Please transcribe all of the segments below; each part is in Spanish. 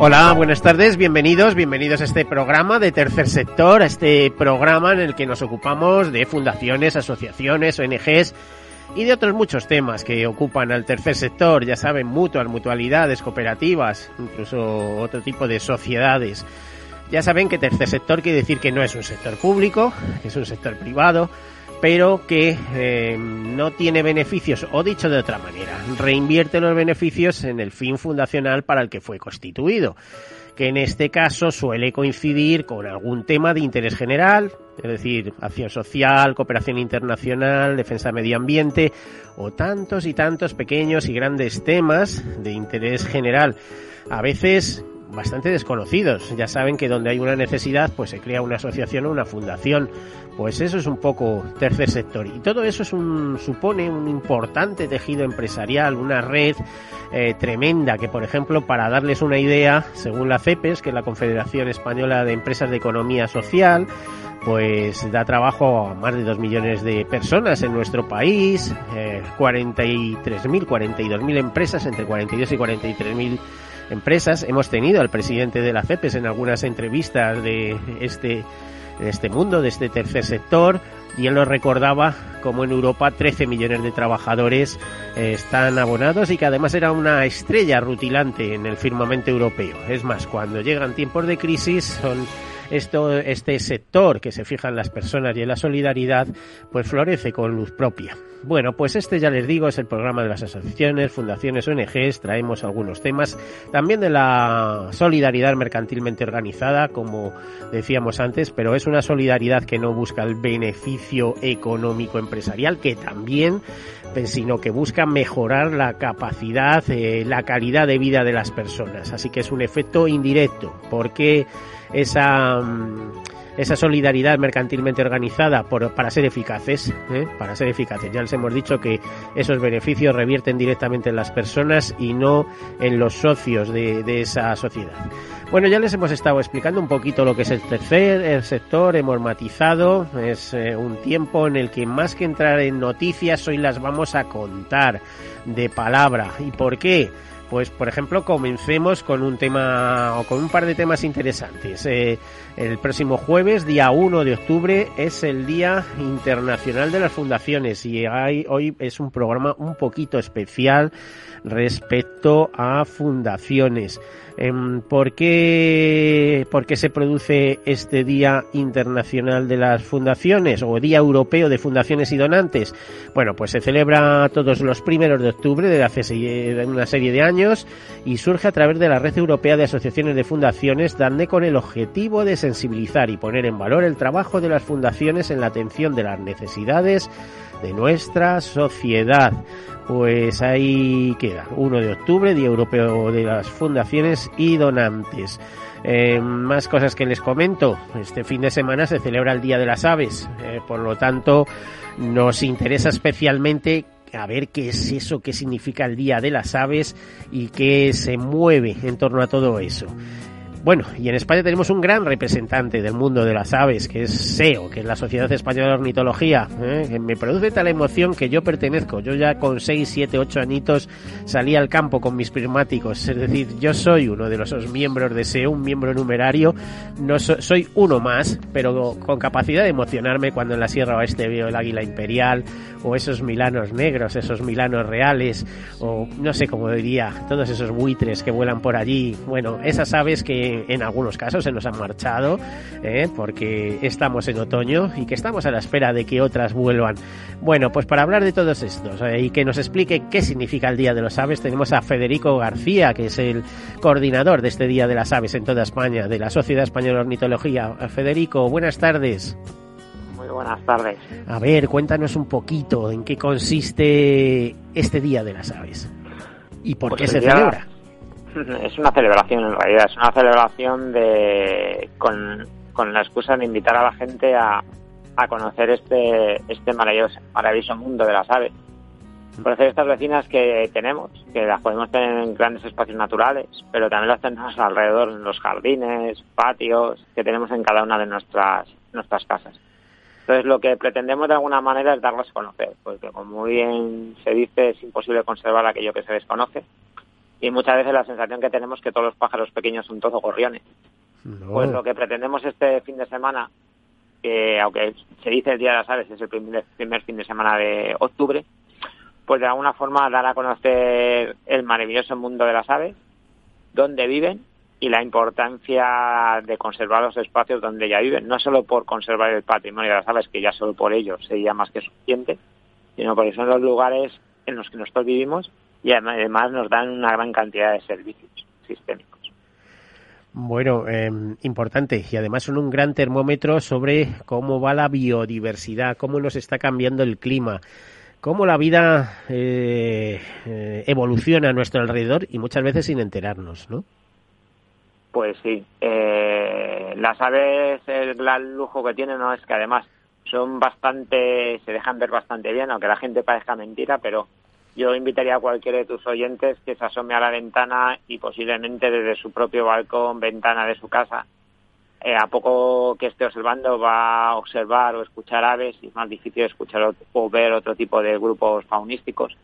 Hola, buenas tardes, bienvenidos, bienvenidos a este programa de Tercer Sector, a este programa en el que nos ocupamos de fundaciones, asociaciones, ONGs y de otros muchos temas que ocupan al tercer sector, ya saben, mutuas, mutualidades, cooperativas, incluso otro tipo de sociedades. Ya saben que tercer sector quiere decir que no es un sector público, es un sector privado, pero que eh, no tiene beneficios, o dicho de otra manera, reinvierte los beneficios en el fin fundacional para el que fue constituido, que en este caso suele coincidir con algún tema de interés general, es decir, acción social, cooperación internacional, defensa medio ambiente, o tantos y tantos pequeños y grandes temas de interés general. A veces bastante desconocidos. Ya saben que donde hay una necesidad, pues se crea una asociación o una fundación. Pues eso es un poco tercer sector. Y todo eso es un, supone un importante tejido empresarial, una red eh, tremenda que, por ejemplo, para darles una idea, según la CEPES, que es la Confederación Española de Empresas de Economía Social, pues da trabajo a más de dos millones de personas en nuestro país, eh, 43.000, 42.000 empresas, entre 42 y 43.000 empresas. Hemos tenido al presidente de la CEPES en algunas entrevistas de este, de este mundo, de este tercer sector, y él nos recordaba como en Europa 13 millones de trabajadores eh, están abonados y que además era una estrella rutilante en el firmamento europeo. Es más, cuando llegan tiempos de crisis son esto, este sector que se fija en las personas y en la solidaridad, pues florece con luz propia. Bueno, pues este ya les digo es el programa de las asociaciones, fundaciones, ONGs, traemos algunos temas, también de la solidaridad mercantilmente organizada, como decíamos antes, pero es una solidaridad que no busca el beneficio económico empresarial, que también, sino que busca mejorar la capacidad, eh, la calidad de vida de las personas. Así que es un efecto indirecto, porque esa esa solidaridad mercantilmente organizada por, para ser eficaces, ¿eh? para ser eficaces. Ya les hemos dicho que esos beneficios revierten directamente en las personas y no en los socios de, de esa sociedad. Bueno, ya les hemos estado explicando un poquito lo que es el tercer el sector, hemos matizado, es eh, un tiempo en el que más que entrar en noticias, hoy las vamos a contar de palabra. ¿Y por qué? Pues, por ejemplo, comencemos con un tema o con un par de temas interesantes. Eh, el próximo jueves, día 1 de octubre, es el Día Internacional de las Fundaciones y hoy es un programa un poquito especial respecto a fundaciones. ¿Por qué, ¿Por qué se produce este Día Internacional de las Fundaciones o Día Europeo de Fundaciones y Donantes? Bueno, pues se celebra todos los primeros de octubre de hace una serie de años y surge a través de la Red Europea de Asociaciones de Fundaciones, DANDE con el objetivo de sensibilizar y poner en valor el trabajo de las fundaciones en la atención de las necesidades de nuestra sociedad. Pues ahí queda, 1 de octubre, Día Europeo de las Fundaciones y Donantes. Eh, más cosas que les comento. Este fin de semana se celebra el Día de las Aves. Eh, por lo tanto, nos interesa especialmente a ver qué es eso, qué significa el Día de las Aves y qué se mueve en torno a todo eso. Bueno, y en España tenemos un gran representante del mundo de las aves, que es SEO, que es la Sociedad Española de Ornitología, ¿eh? que me produce tal emoción que yo pertenezco. Yo ya con 6, 7, 8 añitos salí al campo con mis prismáticos, es decir, yo soy uno de los miembros de SEO, un miembro numerario, no soy uno más, pero con capacidad de emocionarme cuando en la Sierra Oeste veo el águila imperial, o esos milanos negros, esos milanos reales, o no sé cómo diría, todos esos buitres que vuelan por allí, bueno, esas aves que en algunos casos se nos han marchado ¿eh? porque estamos en otoño y que estamos a la espera de que otras vuelvan. Bueno, pues para hablar de todos estos ¿eh? y que nos explique qué significa el Día de los Aves, tenemos a Federico García, que es el coordinador de este Día de las Aves en toda España, de la Sociedad Española de Ornitología. Federico, buenas tardes. Muy buenas tardes. A ver, cuéntanos un poquito en qué consiste este Día de las Aves y por Pues qué se día- celebra. Es una celebración en realidad, es una celebración de con, con la excusa de invitar a la gente a, a conocer este, este maravilloso, maravilloso mundo de las aves. Conocer estas vecinas que tenemos, que las podemos tener en grandes espacios naturales, pero también las tenemos alrededor en los jardines, patios, que tenemos en cada una de nuestras, nuestras casas. Entonces lo que pretendemos de alguna manera es darlas a conocer, porque como muy bien se dice, es imposible conservar aquello que se desconoce. Y muchas veces la sensación que tenemos es que todos los pájaros pequeños son todos gorriones. No. Pues lo que pretendemos este fin de semana, que aunque se dice el Día de las Aves, es el primer, primer fin de semana de octubre, pues de alguna forma dar a conocer el maravilloso mundo de las aves, dónde viven y la importancia de conservar los espacios donde ya viven, no solo por conservar el patrimonio de las aves, que ya solo por ello sería más que suficiente, sino porque son los lugares en los que nosotros vivimos y además nos dan una gran cantidad de servicios sistémicos. Bueno, eh, importante y además son un gran termómetro sobre cómo va la biodiversidad, cómo nos está cambiando el clima, cómo la vida eh, eh, evoluciona a nuestro alrededor y muchas veces sin enterarnos, ¿no? Pues sí, eh, las aves, el gran lujo que tienen ¿no? es que además son bastante, se dejan ver bastante bien, aunque la gente parezca mentira, pero yo invitaría a cualquiera de tus oyentes que se asome a la ventana y posiblemente desde su propio balcón, ventana de su casa, eh, a poco que esté observando va a observar o escuchar aves y es más difícil escuchar o ver otro tipo de grupos faunísticos.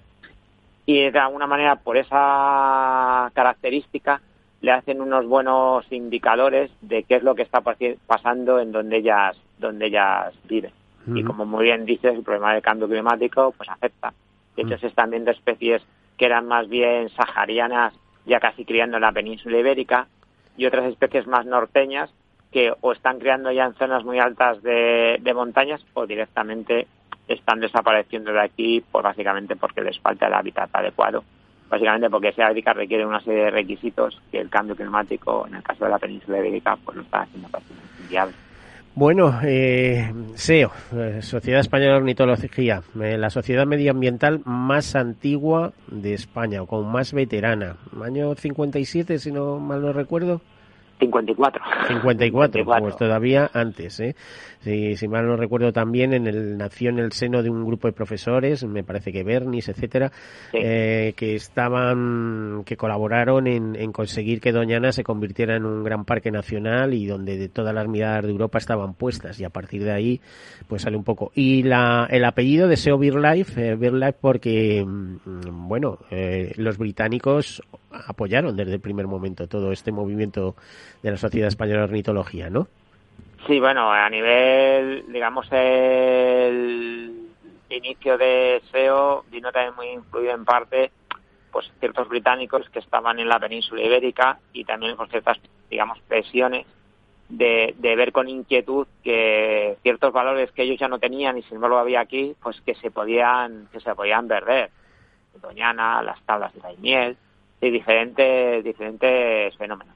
Y de alguna manera, por esa característica, le hacen unos buenos indicadores de qué es lo que está pasando en donde ellas, donde ellas viven. Y como muy bien dices, el problema del cambio climático pues afecta. De hecho, Mm. se están viendo especies que eran más bien saharianas, ya casi criando en la península ibérica, y otras especies más norteñas que o están criando ya en zonas muy altas de, de montañas o directamente están desapareciendo de aquí, pues básicamente porque les falta el hábitat adecuado. Básicamente porque ibérica requiere una serie de requisitos que el cambio climático, en el caso de la península ibérica, pues lo está haciendo prácticamente. Bueno, eh, SEO, eh, Sociedad Española de Ornitología, eh, la sociedad medioambiental más antigua de España, o con más veterana. Año 57, si no mal no recuerdo. 54. 54, pues todavía antes, ¿eh? Si, si mal no recuerdo también, en el, nació en el seno de un grupo de profesores, me parece que Bernis, etcétera, Sí. eh, que estaban, que colaboraron en, en conseguir que Doñana se convirtiera en un gran parque nacional y donde de todas las miradas de Europa estaban puestas y a partir de ahí pues sale un poco. Y la, el apellido de SEO BirdLife, eh, BirdLife porque, mm, bueno, eh, los británicos apoyaron desde el primer momento todo este movimiento de la Sociedad Española de Ornitología, ¿no? Sí, bueno, a nivel, digamos, el inicio de SEO vino también muy influido en parte pues ciertos británicos que estaban en la península ibérica y también con ciertas, digamos, presiones de, de ver con inquietud que ciertos valores que ellos ya no tenían y sin embargo había aquí, pues que se podían, que se podían perder. Doñana, las tablas de Daimiel y diferentes, diferentes fenómenos.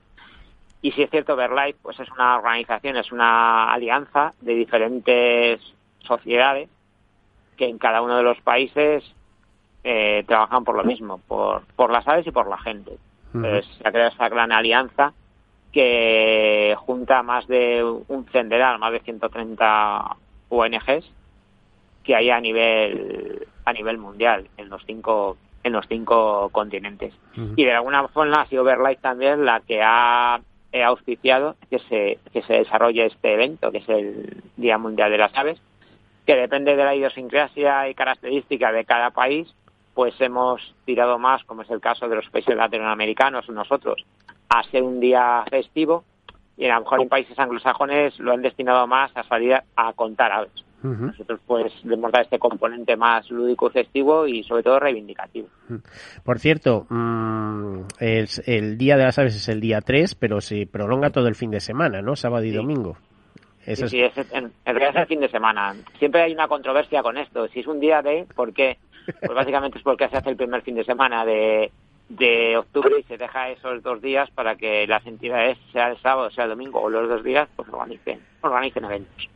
Y si es cierto, Verlife pues es una organización, es una alianza de diferentes sociedades que en cada uno de los países eh, trabajan por lo mismo, por, por las aves y por la gente. Entonces, se ha creado esa gran alianza que junta más de un centenar, más de 130 ONGs que hay a nivel a nivel mundial en los cinco en los cinco continentes. Y de alguna forma ha sido Verlife también la que ha he auspiciado que se, que se desarrolle este evento, que es el Día Mundial de las Aves, que depende de la idiosincrasia y característica de cada país, pues hemos tirado más, como es el caso de los países latinoamericanos, nosotros, a ser un día festivo, y a lo mejor en países anglosajones lo han destinado más a salir a contar aves. Nosotros pues le hemos dado este componente más lúdico festivo y sobre todo reivindicativo. Por cierto, mmm, el, el, Día de las Aves es el día 3, pero se prolonga todo el fin de semana, ¿no? Sábado y Sí. domingo. Eso Sí, es- sí, es, en, en realidad es el fin de semana. Siempre hay una controversia con esto. Si es un día de, ¿por qué? Pues básicamente es porque se hace el primer fin de semana de, de octubre y se deja esos dos días para que las entidades, sea el sábado, sea el domingo o los dos días, pues organicen, organicen eventos.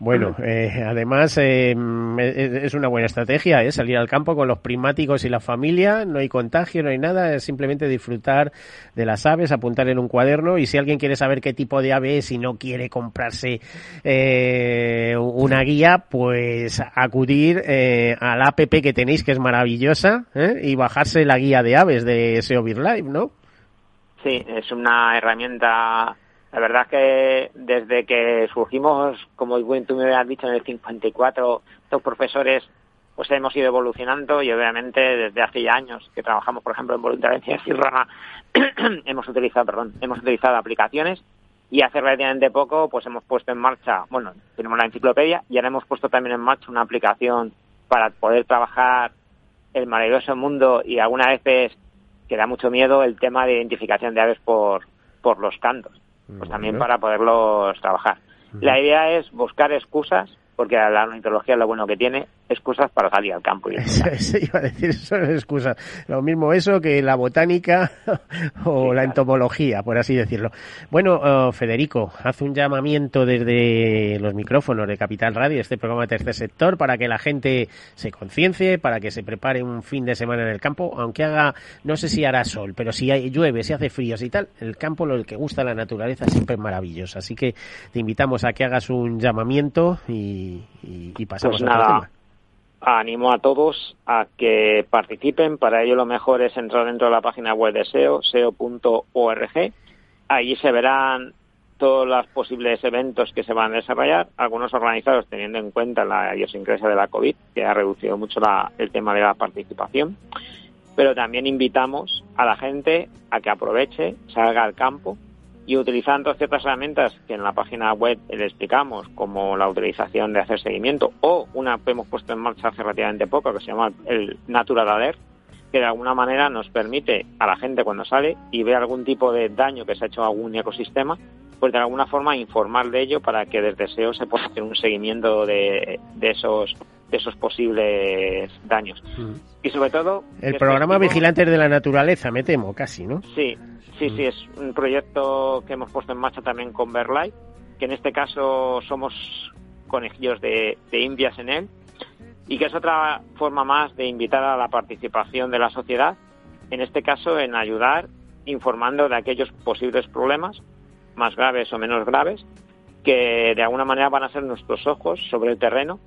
Bueno, eh, además eh, es una buena estrategia, ¿eh? salir al campo con los primáticos y la familia, no hay contagio, no hay nada, es simplemente disfrutar de las aves, apuntar en un cuaderno y si alguien quiere saber qué tipo de ave es y no quiere comprarse eh, una guía, pues acudir eh, al app que tenéis que es maravillosa ¿eh? y bajarse la guía de aves de SEO Live, ¿no? Sí, es una herramienta la verdad es que desde que surgimos, como tú me habías dicho, en el 54, estos profesores pues hemos ido evolucionando y obviamente desde hace ya años que trabajamos, por ejemplo, en voluntariado Sirrana, hemos utilizado, perdón, hemos utilizado aplicaciones y hace relativamente poco pues hemos puesto en marcha, bueno, tenemos la enciclopedia y ahora hemos puesto también en marcha una aplicación para poder trabajar el maravilloso mundo y algunas veces que da mucho miedo el tema de identificación de aves por, por los cantos pues también para poderlos trabajar. La idea es buscar excusas porque la ornitología lo bueno que tiene, excusas para salir al campo. Y eso, iba a decir, son excusas. Lo mismo eso que la botánica o la entomología, por así decirlo. Bueno, oh, Federico, haz un llamamiento desde los micrófonos de Capital Radio, este programa de tercer sector, para que la gente se conciencie, para que se prepare un fin de semana en el campo, aunque haga, no sé si hará sol, pero si hay, llueve, si hace frío y tal, el campo, lo que gusta la naturaleza, siempre es maravilloso. Así que te invitamos a que hagas un llamamiento y y, pasamos pues nada, Animo a todos a que participen. Para ello lo mejor es entrar dentro de la página web de SEO, seo.org. Allí se verán todos los posibles eventos que se van a desarrollar, algunos organizados teniendo en cuenta la idiosincrasia de la COVID, que ha reducido mucho el tema de la participación, pero también invitamos a la gente a que aproveche, salga al campo, y utilizando ciertas herramientas que en la página web le explicamos, como la utilización de hacer seguimiento o una que hemos puesto en marcha hace relativamente poco que se llama el Natural Alert, que de alguna manera nos permite a la gente cuando sale y ve algún tipo de daño que se ha hecho a algún ecosistema, pues de alguna forma informar de ello para que desde SEO se pueda hacer un seguimiento de, de esos de esos posibles daños. Mm. Y sobre todo... El programa Vigilantes de la Naturaleza, me temo, casi, ¿no? Sí, Sí, sí, es un proyecto que hemos puesto en marcha también con Verlight, que en este caso somos conejillos de, de indias en él, y que es otra forma más de invitar a la participación de la sociedad, en este caso en ayudar informando de aquellos posibles problemas, más graves o menos graves, que de alguna manera van a ser nuestros ojos sobre el terreno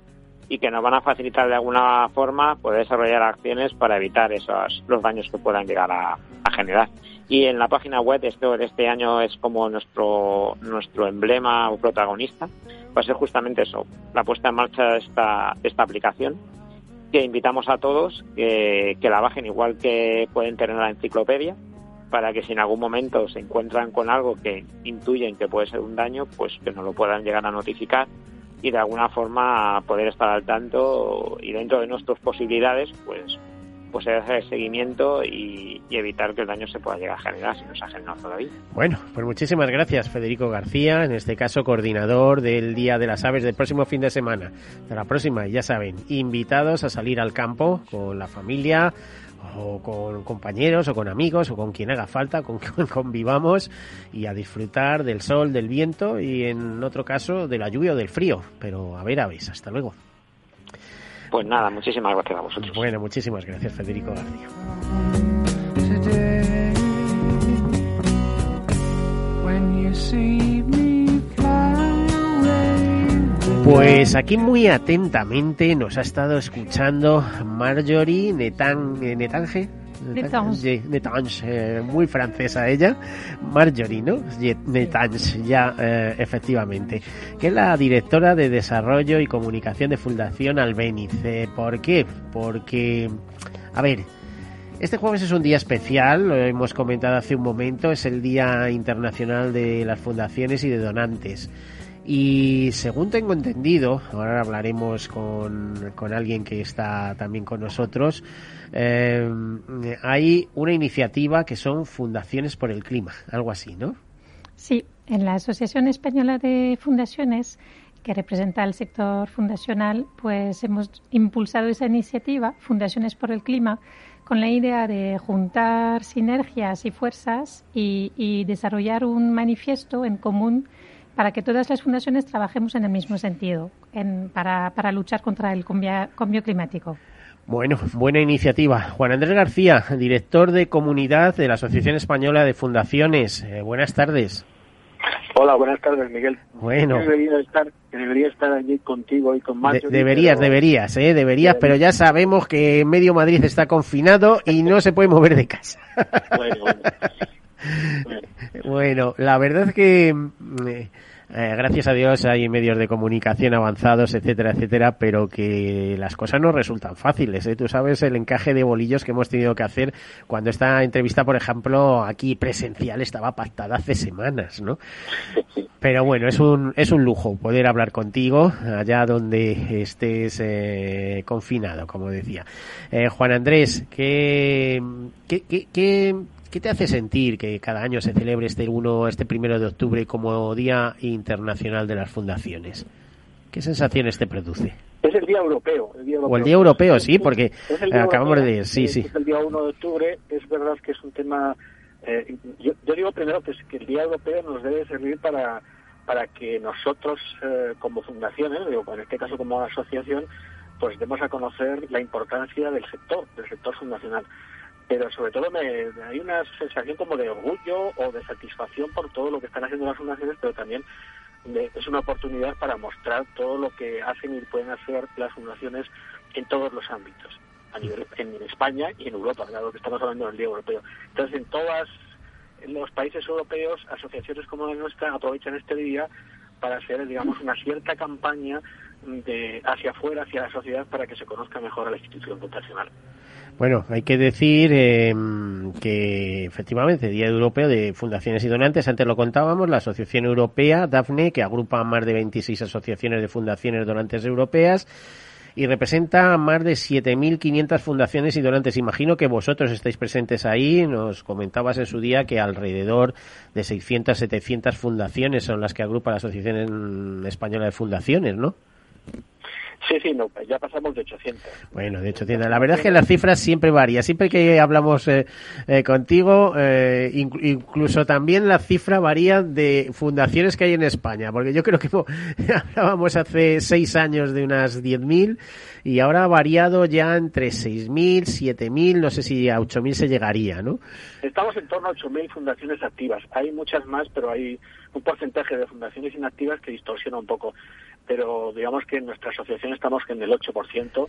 y que nos van a facilitar de alguna forma poder desarrollar acciones para evitar esos los daños que puedan llegar a generar. Y en la página web, esto este año es como nuestro, nuestro emblema o protagonista, va a ser justamente eso, la puesta en marcha de esta, esta aplicación, que invitamos a todos que, la bajen igual que pueden tener la enciclopedia, para que si en algún momento se encuentran con algo que intuyen que puede ser un daño, pues que nos lo puedan llegar a notificar y de alguna forma poder estar al tanto y dentro de nuestras posibilidades, pues pues hacer el seguimiento y, evitar que el daño se pueda llegar a generar si no se ha generado todavía. Bueno, pues muchísimas gracias Federico García, en este caso coordinador del Día de las Aves del próximo fin de semana. De la próxima, ya saben, invitados a salir al campo con la familia o con compañeros o con amigos o con quien haga falta, con quien convivamos y a disfrutar del sol, del viento y en otro caso de la lluvia o del frío. Pero a ver aves, hasta luego. Pues nada, muchísimas gracias a vosotros. Bueno, muchísimas gracias, Federico García. Pues aquí muy atentamente nos ha estado escuchando Marjorie Netan, Netange, Netange, eh, muy francesa ella, Marjorie, ¿no? Netange, ya eh, efectivamente, que es la directora de Desarrollo y Comunicación de Fundación Albeniz. ¿Por qué? Porque, a ver, este jueves es un día especial, lo hemos comentado hace un momento, es el Día Internacional de las Fundaciones y de Donantes. Y según tengo entendido, ahora hablaremos con, con alguien que está también con nosotros, eh, hay una iniciativa que son Fundaciones por el Clima, algo así, ¿no? Sí, en la Asociación Española de Fundaciones, que representa al sector fundacional, pues hemos impulsado esa iniciativa, Fundaciones por el Clima, con la idea de juntar sinergias y fuerzas y, y desarrollar un manifiesto en común para que todas las fundaciones trabajemos en el mismo sentido, para, para luchar contra el cambio climático. Bueno, buena iniciativa. Juan Andrés García, director de comunidad de la Asociación Española de Fundaciones. Eh, buenas tardes. Hola, buenas tardes, Miguel. Bueno. Debería estar, debería estar allí contigo y con Mario. deberías, deberías, ¿eh? Deberías, pero ya sabemos que medio Madrid está confinado y no se puede mover de casa. Bueno, bueno. bueno la verdad es que... Mm, eh, eh, gracias a Dios hay medios de comunicación avanzados, etcétera, etcétera, pero que las cosas no resultan fáciles. ¿eh? Tú sabes el encaje de bolillos que hemos tenido que hacer cuando esta entrevista, por ejemplo, aquí presencial estaba pactada hace semanas, ¿no? Pero bueno, es un, es un lujo poder hablar contigo allá donde estés eh, confinado, como decía. Juan Andrés, ¿qué, qué, qué ¿Qué te hace sentir que cada año se celebre este uno, este primero de octubre como Día Internacional de las Fundaciones? ¿Qué sensaciones te produce? Es el Día Europeo. O el Día Europeo, sí, porque acabamos de decir, sí, sí. Es el Día 1 de octubre, es verdad que es un tema... Eh, yo, digo primero que, que el Día Europeo nos debe servir para, para que nosotros, eh, como fundaciones, digo, en este caso como asociación, pues demos a conocer la importancia del sector, del sector fundacional pero sobre todo me, hay una sensación como de orgullo o de satisfacción por todo lo que están haciendo las fundaciones, pero también es una oportunidad para mostrar todo lo que hacen y pueden hacer las fundaciones en todos los ámbitos, a nivel en España y en Europa, dado que estamos hablando del Día Europeo. Entonces, en todos los países europeos, asociaciones como la nuestra aprovechan este día para hacer, digamos, una cierta campaña de hacia afuera, hacia la sociedad, para que se conozca mejor a la institución fundacional. Bueno, hay que decir eh, que efectivamente, Día Europeo de Fundaciones y Donantes, antes lo contábamos, la Asociación Europea, DAFNE, que agrupa más de 26 asociaciones de fundaciones donantes europeas y representa más de 7.500 fundaciones y donantes. Imagino que vosotros estáis presentes ahí. Nos comentabas en su día que alrededor de 600, 700 fundaciones son las que agrupa la Asociación Española de Fundaciones, ¿no? Sí, sí, no, ya pasamos de 800. Bueno, de 800. La verdad es que las cifras siempre varían. Siempre que hablamos eh, eh, contigo, eh, incluso también la cifra varía de fundaciones que hay en España. Porque yo creo que hablábamos hace seis años de unas 10.000 y ahora ha variado ya entre 6.000, 7.000, no sé si a 8.000 se llegaría, ¿no? Estamos en torno a 8.000 fundaciones activas. Hay muchas más, pero hay un porcentaje de fundaciones inactivas que distorsiona un poco pero digamos que en nuestra asociación estamos en el 8%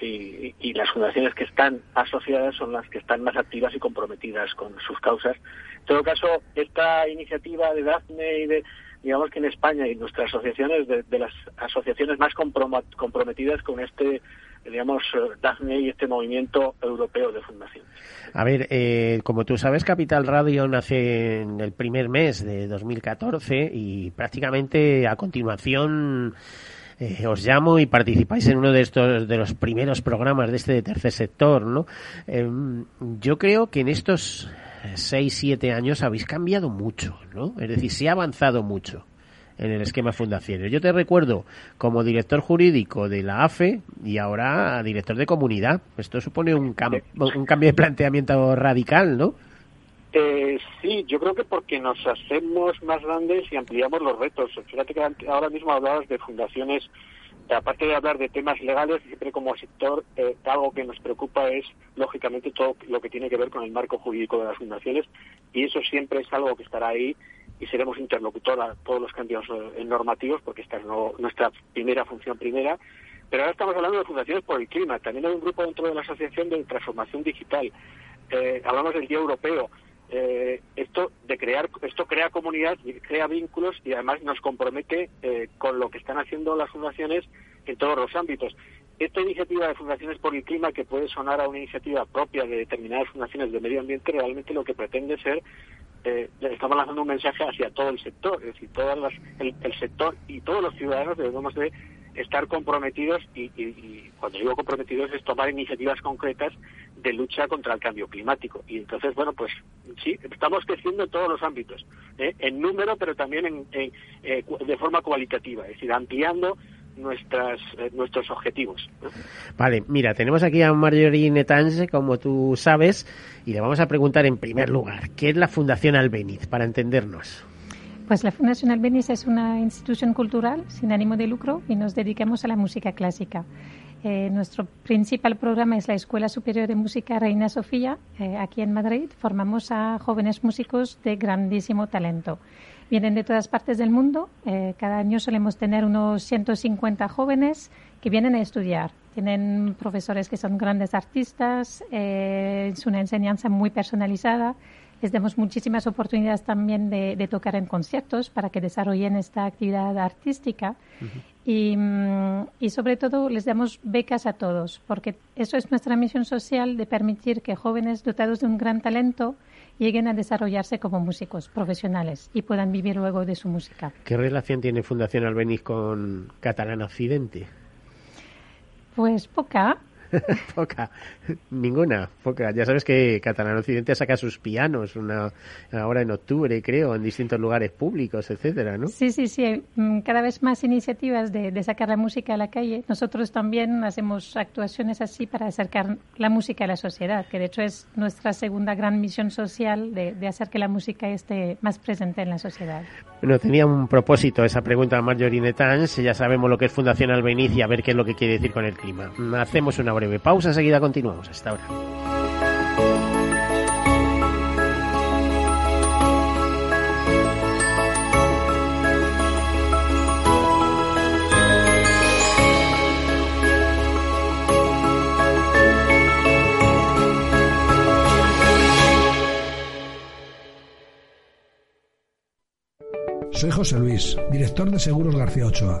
y, y las fundaciones que están asociadas son las que están más activas y comprometidas con sus causas. En todo caso, esta iniciativa de DAFNE y de digamos que en España y nuestras asociaciones de, de las asociaciones más comprometidas con este digamos, DAFNE y este movimiento europeo de fundaciones. A ver, eh, como tú sabes, Capital Radio nace en el primer mes de 2014 y prácticamente a continuación eh, os llamo y participáis en uno de estos de los primeros programas de este tercer sector, ¿no? Em, yo creo que en estos seis, siete años habéis cambiado mucho, ¿no? Es decir, se ha avanzado mucho en el esquema fundaciones. Yo te recuerdo como director jurídico de la AFE y ahora director de comunidad. Esto supone un, un cambio de planteamiento radical, ¿no? Eh, sí, yo creo que porque nos hacemos más grandes y ampliamos los retos. Fíjate que ahora mismo hablabas de fundaciones, aparte de hablar de temas legales, siempre como sector, eh, algo que nos preocupa es, lógicamente, todo lo que tiene que ver con el marco jurídico de las fundaciones y eso siempre es algo que estará ahí y seremos interlocutor a todos los cambios eh, normativos, porque esta es nuestra primera función primera. Pero ahora estamos hablando de fundaciones por el clima. También hay un grupo dentro de la Asociación de Transformación Digital. Eh, hablamos del Día Europeo. Eh, esto de crear esto crea comunidad crea vínculos y además nos compromete con lo que están haciendo las fundaciones en todos los ámbitos esta iniciativa de fundaciones por el clima que puede sonar a una iniciativa propia de determinadas fundaciones de medio ambiente realmente lo que pretende ser eh, estamos lanzando un mensaje hacia todo el sector, es decir, todas las, el, sector y todos los ciudadanos debemos de estar comprometidos y, cuando digo comprometidos es tomar iniciativas concretas de lucha contra el cambio climático. Y entonces, bueno, pues sí, estamos creciendo en todos los ámbitos, ¿eh? en número, pero también en, eh, de forma cualitativa, es decir, ampliando nuestras, eh, nuestros objetivos. Vale, mira, tenemos aquí a Marjorie Netange, como tú sabes, y le vamos a preguntar en primer lugar, ¿qué es la Fundación Albeniz, para entendernos? Pues la Fundación Albeniz es una institución cultural sin ánimo de lucro y nos dedicamos a la música clásica. Eh, nuestro principal programa es la Escuela Superior de Música Reina Sofía, eh, aquí en Madrid. Formamos a jóvenes músicos de grandísimo talento. Vienen de todas partes del mundo. Eh, cada año solemos tener unos 150 jóvenes que vienen a estudiar. Tienen profesores que son grandes artistas, es una enseñanza muy personalizada les damos muchísimas oportunidades también de, tocar en conciertos para que desarrollen esta actividad artística mm, y, sobre todo les damos becas a todos, porque eso es nuestra misión social de permitir que jóvenes dotados de un gran talento lleguen a desarrollarse como músicos profesionales y puedan vivir luego de su música. ¿Qué relación tiene Fundación Albeniz con Catalán Occidente? Pues poca, poca, ninguna, poca. Ya sabes que Catalán Occidente saca sus pianos una ahora en octubre, creo, en distintos lugares públicos, etcétera, ¿no? Sí, sí, sí. Mm, cada vez más iniciativas de, sacar la música a la calle. Nosotros también hacemos actuaciones así para acercar la música a la sociedad, que de hecho es nuestra segunda gran misión social de, hacer que la música esté más presente en la sociedad. Bueno, tenía un propósito esa pregunta a Marjorie Netans. Ya sabemos lo que es Fundación Albeniz y a ver qué es lo que quiere decir con el clima. Hacemos una breve pausa, enseguida continuamos. Hasta ahora. Soy José Luis, director de Seguros García Ochoa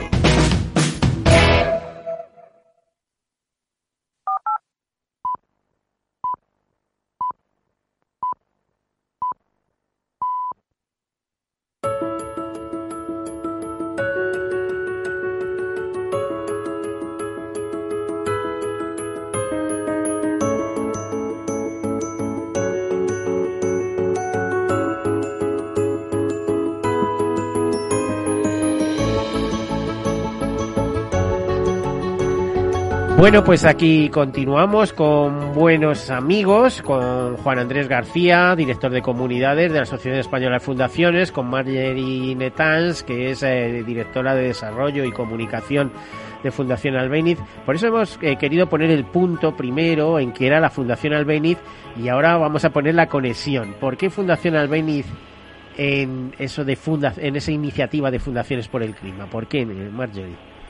Bueno, pues aquí continuamos con buenos amigos, con Juan Andrés García, director de comunidades de la Asociación Española de Fundaciones, con Marjorie Netans, que es eh, directora de Desarrollo y Comunicación de Fundación Albeniz. Por eso hemos eh, querido poner el punto primero en que era la Fundación Albeniz y ahora vamos a poner la conexión. ¿Por qué Fundación Albeniz en eso de funda en esa iniciativa de Fundaciones por el Clima? ¿Por qué, Marjorie?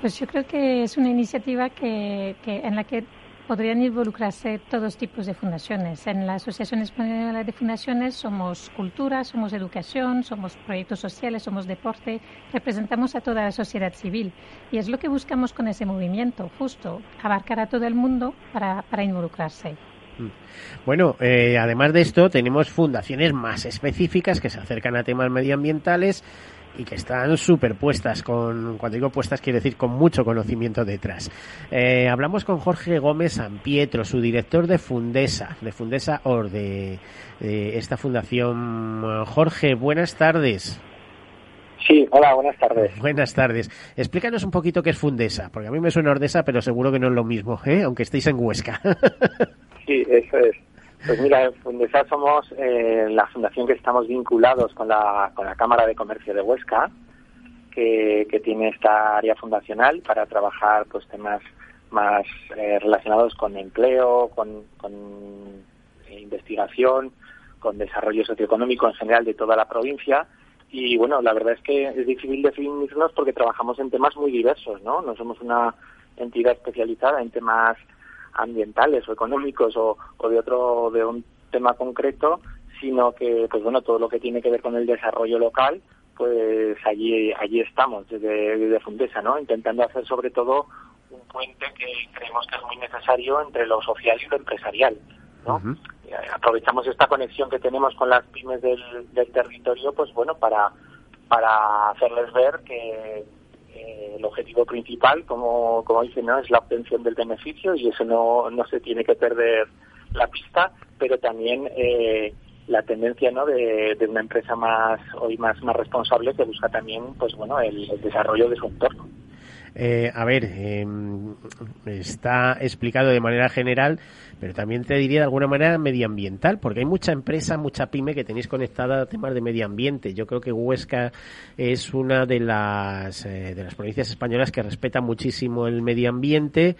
Pues yo creo que es una iniciativa que, en la que podrían involucrarse todos tipos de fundaciones. En la Asociación Española de Fundaciones somos cultura, somos educación, somos proyectos sociales, somos deporte, representamos a toda la sociedad civil y es lo que buscamos con ese movimiento, justo abarcar a todo el mundo para, para involucrarse. Mm. Bueno, eh, además de esto, tenemos fundaciones más específicas que se acercan a temas medioambientales y que están superpuestas con, cuando digo puestas quiero decir con mucho conocimiento detrás. Eh, hablamos con Jorge Gómez San Pietro, su director de Fundesa, de Fundesa OR, de, esta fundación. Jorge, buenas tardes. Sí, hola, buenas tardes. Buenas tardes. Explícanos un poquito qué es Fundesa, porque a mí me suena Ordesa, pero seguro que no es lo mismo, ¿eh? aunque estéis en Huesca. sí, eso es. Pues mira, en Fundesa somos eh, la fundación que estamos vinculados con la, con la Cámara de Comercio de Huesca, que, que tiene esta área fundacional para trabajar pues temas más eh, relacionados con empleo, con, con investigación, con desarrollo socioeconómico en general de toda la provincia. Y bueno, la verdad es que es difícil definirnos porque trabajamos en temas muy diversos, ¿no? No somos una entidad especializada en temas ambientales o económicos o, de otro de un tema concreto sino que pues bueno todo lo que tiene que ver con el desarrollo local pues allí allí estamos desde, desde Fundesa no intentando hacer sobre todo un puente que creemos que es muy necesario entre lo social y lo empresarial no aprovechamos esta conexión que tenemos con las pymes del, del territorio pues bueno para para hacerles ver que eh, el objetivo principal, como, como dice, ¿no? es la obtención del beneficio y eso no, no se tiene que perder la pista, pero también eh, la tendencia ¿no? de, una empresa más hoy más, más responsable que busca también pues bueno el desarrollo de su entorno. Eh, a ver, em, está explicado de manera general, pero también te diría de alguna manera medioambiental, porque hay mucha empresa, mucha pyme que tenéis conectada a temas de medio ambiente. Yo creo que Huesca es una de las, eh, de las provincias españolas que respeta muchísimo el medio ambiente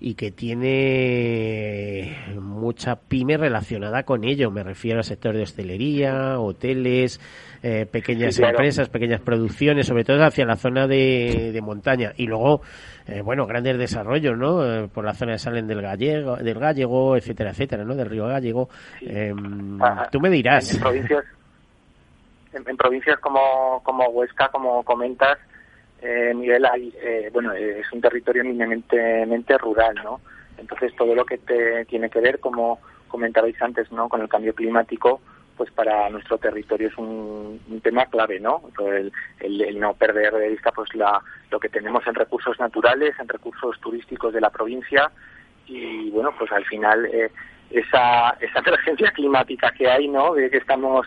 y que tiene mucha pyme relacionada con ello. Me refiero al sector de hostelería, hoteles, eh, pequeñas empresas, pequeñas producciones, sobre todo hacia la zona de, de montaña. Y luego, eh, bueno, grandes desarrollos, ¿no? Eh, por la zona de Salen del Gallego, del Gallego, etcétera, etcétera, ¿no? Del río Gallego. Em, tú me dirás. En provincias, en, provincias como, como Huesca, como comentas, eh, Miguel, hay, eh, bueno, es un territorio eminentemente rural, ¿no? Entonces todo lo que te, tiene que ver, como comentabais antes, ¿no? Con el cambio climático, pues para nuestro territorio es un, tema clave, ¿no? El, el, no perder de vista, pues la, lo que tenemos en recursos naturales, en recursos turísticos de la provincia y bueno, pues al final eh, esa esa emergencia climática que hay, ¿no? De que estamos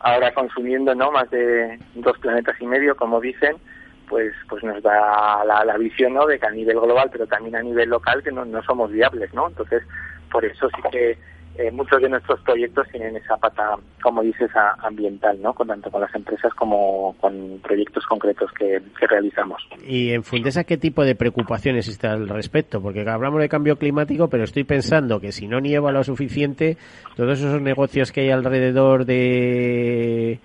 ahora consumiendo, ¿no? Más de dos planetas y medio, como dicen pues pues nos da la, visión ¿no? de que a nivel global pero también a nivel local que no, no somos viables no entonces por eso sí que eh, muchos de nuestros proyectos tienen esa pata como dices ambiental no con tanto con las empresas como con proyectos concretos que, realizamos. Y en Fundesa qué tipo de preocupaciones existe al respecto porque hablamos de cambio climático pero estoy pensando que si no nieva lo suficiente todos esos negocios que hay alrededor de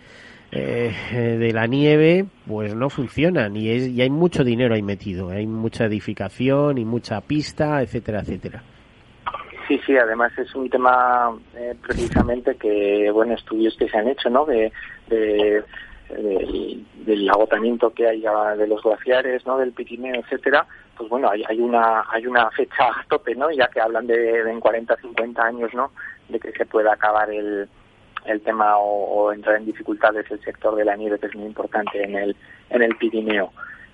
eh, de la nieve pues no funcionan. Y, es, y hay mucho dinero ahí metido, hay mucha edificación y mucha pista, etcétera, etcétera. Sí, sí, además es un tema eh, precisamente que, bueno, estudios que se han hecho, ¿no? De, del agotamiento que hay de los glaciares, ¿no? Del Pirineo, etcétera, pues bueno, hay, hay una hay una fecha a tope, ¿no? Ya que hablan de, de en 40, 50 años, ¿no? De que se pueda acabar el, el tema o, entrar en dificultades el sector de la nieve que es muy importante en el en el Pirineo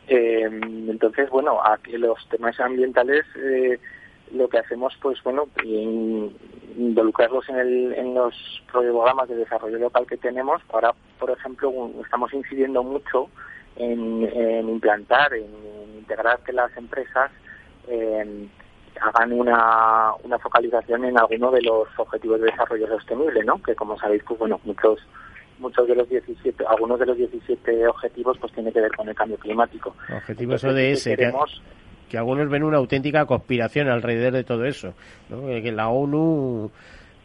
eh, entonces bueno aquí los temas ambientales eh, lo que hacemos pues bueno involucrarlos en, el, en los programas de desarrollo local que tenemos ahora por ejemplo estamos incidiendo mucho en, implantar en integrar que las empresas hagan una, una focalización en alguno de los objetivos de desarrollo sostenible, ¿no? Que como sabéis, pues bueno, muchos muchos de los 17, algunos de los 17 objetivos pues tiene que ver con el cambio climático. Objetivos ODS, que, que, algunos ven una auténtica conspiración alrededor de todo eso, ¿no? Que la ONU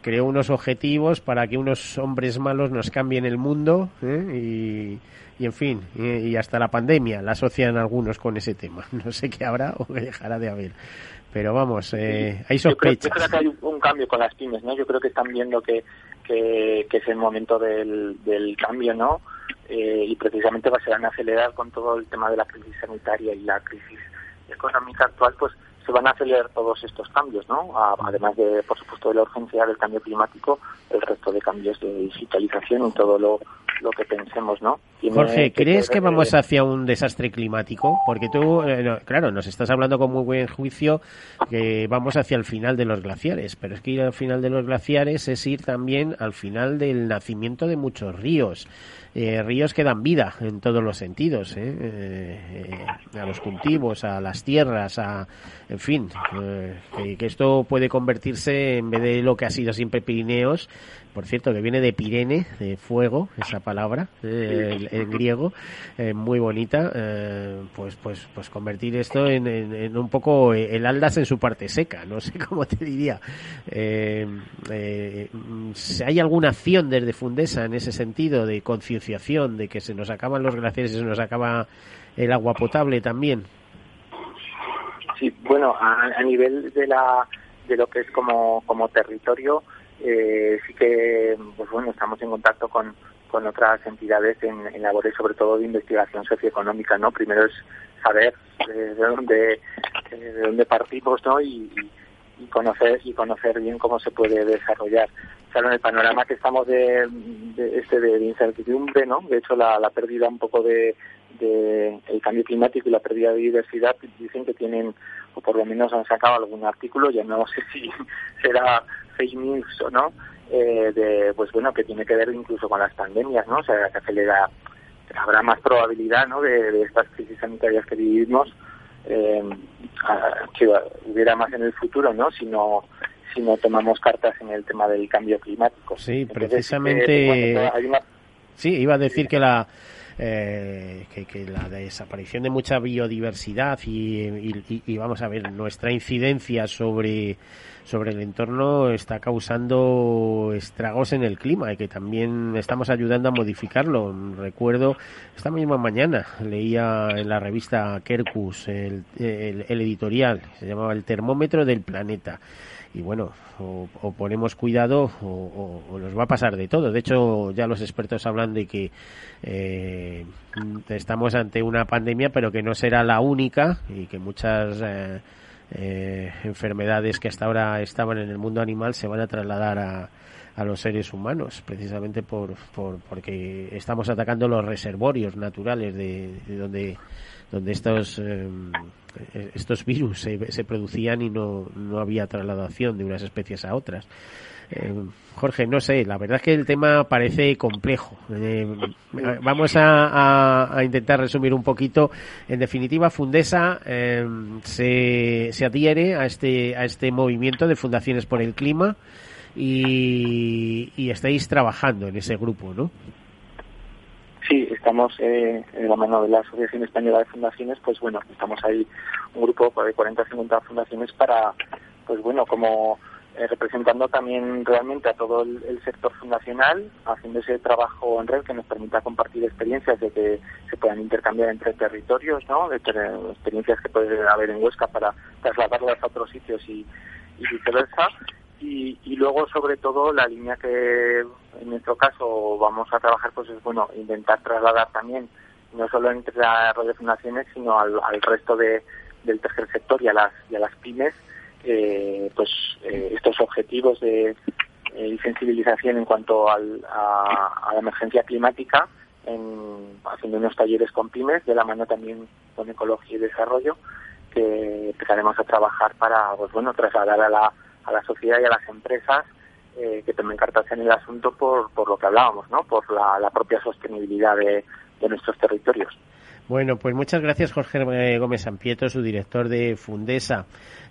creó unos objetivos para que unos hombres malos nos cambien el mundo ¿eh? y, y, en fin, y, hasta la pandemia la asocian algunos con ese tema. No sé qué habrá o qué dejará de haber. Pero vamos, eh, hay sospechas. Yo creo, que hay un, cambio con las pymes, ¿no? Yo creo que están viendo que, que, es el momento del, del cambio, ¿no? Eh, y precisamente va a ser a acelerar con todo el tema de la crisis sanitaria y la crisis económica actual, pues se van a acelerar todos estos cambios, ¿no? Además de, por supuesto, de la urgencia del cambio climático, el resto de cambios de digitalización y todo lo, lo que pensemos, ¿no? Jorge, ¿crees que, vamos hacia un desastre climático? Porque tú, eh, claro, nos estás hablando con muy buen juicio que vamos hacia el final de los glaciares, pero es que ir al final de los glaciares es ir también al final del nacimiento de muchos ríos. Eh, ríos que dan vida en todos los sentidos, ¿eh? Eh, a los cultivos, a las tierras, a, en fin, que, esto puede convertirse en vez de lo que ha sido siempre Pirineos, por cierto, que viene de Pirene, de fuego, esa palabra, en, griego, muy bonita, pues, pues, pues convertir esto en, un poco el Aldas en su parte seca, no sé cómo te diría. ¿Hay alguna acción desde Fundesa en ese sentido de conciencia de que se nos acaban los glaciares y se nos acaba el agua potable también. Sí, bueno, a, nivel de la de lo que es como, como territorio, eh, sí que pues bueno estamos en contacto con, con otras entidades en, labores sobre todo de investigación socioeconómica, ¿no? Primero es saber eh, de dónde eh, de dónde partimos, ¿no? Y, conocer y conocer bien cómo se puede desarrollar claro, en el panorama que estamos de, este de, incertidumbre, ¿no? De hecho, la, pérdida un poco de, el cambio climático y la pérdida de biodiversidad dicen que tienen, o por lo menos han sacado algún artículo, ya no sé si será fake news o no, eh, de, pues bueno, que tiene que ver incluso con las pandemias, ¿no? O sea, que acelera, habrá más probabilidad, ¿no? De, estas crisis sanitarias que vivimos, eh, que hubiera más en el futuro, ¿no? Si no si no tomamos cartas en el tema del cambio climático. Sí, precisamente. Eh, sí, iba a decir que la eh, que, la desaparición de mucha biodiversidad y, vamos a ver nuestra incidencia sobre sobre el entorno está causando estragos en el clima y que también estamos ayudando a modificarlo. Recuerdo esta misma mañana leía en la revista Kerkus el, el editorial, se llamaba El termómetro del planeta y bueno, o, ponemos cuidado o, nos va a pasar de todo. De hecho, ya los expertos hablan de que eh, estamos ante una pandemia, pero que no será la única y que muchas eh, eh, enfermedades que hasta ahora estaban en el mundo animal se van a trasladar a, a los seres humanos, precisamente por, por, porque estamos atacando los reservorios naturales de, donde, donde estos eh, estos virus se, producían y no, no había trasladación de unas especies a otras. Eh, Jorge, no sé, la verdad es que el tema parece complejo. Eh, vamos a, intentar resumir un poquito. En definitiva, Fundesa se, se adhiere a este, a este movimiento de Fundaciones por el Clima y estáis trabajando en ese grupo, ¿no? Sí, estamos eh, en la mano de la Asociación Española de Fundaciones, pues bueno, estamos ahí un grupo de 40 o 50 fundaciones para, pues bueno, como eh, representando también realmente a todo el, sector fundacional, haciendo ese trabajo en red que nos permita compartir experiencias de que se puedan intercambiar entre territorios, ¿no? De experiencias que puede haber en Huesca para trasladarlas a otros sitios y viceversa. Y, y, luego sobre todo la línea que en nuestro caso vamos a trabajar pues es bueno intentar trasladar también no solo entre las fundaciones sino al, resto de, del tercer sector y a las a pymes eh, pues eh, estos objetivos de eh, sensibilización en cuanto al, a, la emergencia climática en, haciendo unos talleres con pymes de la mano también con ecología y desarrollo que empezaremos a trabajar para pues bueno trasladar a la a la sociedad y a las empresas eh, que tomen cartas en el asunto por, por lo que hablábamos, ¿no? Por la, propia sostenibilidad de, nuestros territorios. Bueno, pues muchas gracias Jorge eh, Gómez Sampietro, su director de Fundesa.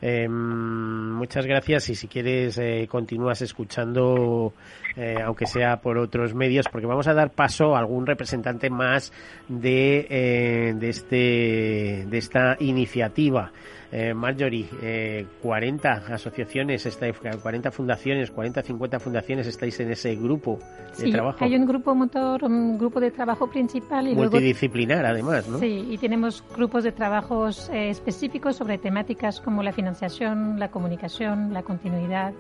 Eh, muchas gracias y si quieres eh, continúas escuchando, eh, aunque sea por otros medios, porque vamos a dar paso a algún representante más de, eh, de, este, de esta iniciativa. Eh, Marjorie, eh, 40 asociaciones, estáis, 40 fundaciones, 40, 50 fundaciones estáis en ese grupo de Sí, trabajo. hay un grupo motor, un grupo de trabajo principal y luego Multidisciplinar, además, ¿no? Sí, y tenemos grupos de trabajos eh, específicos sobre temáticas como la financiación, la comunicación, la continuidad,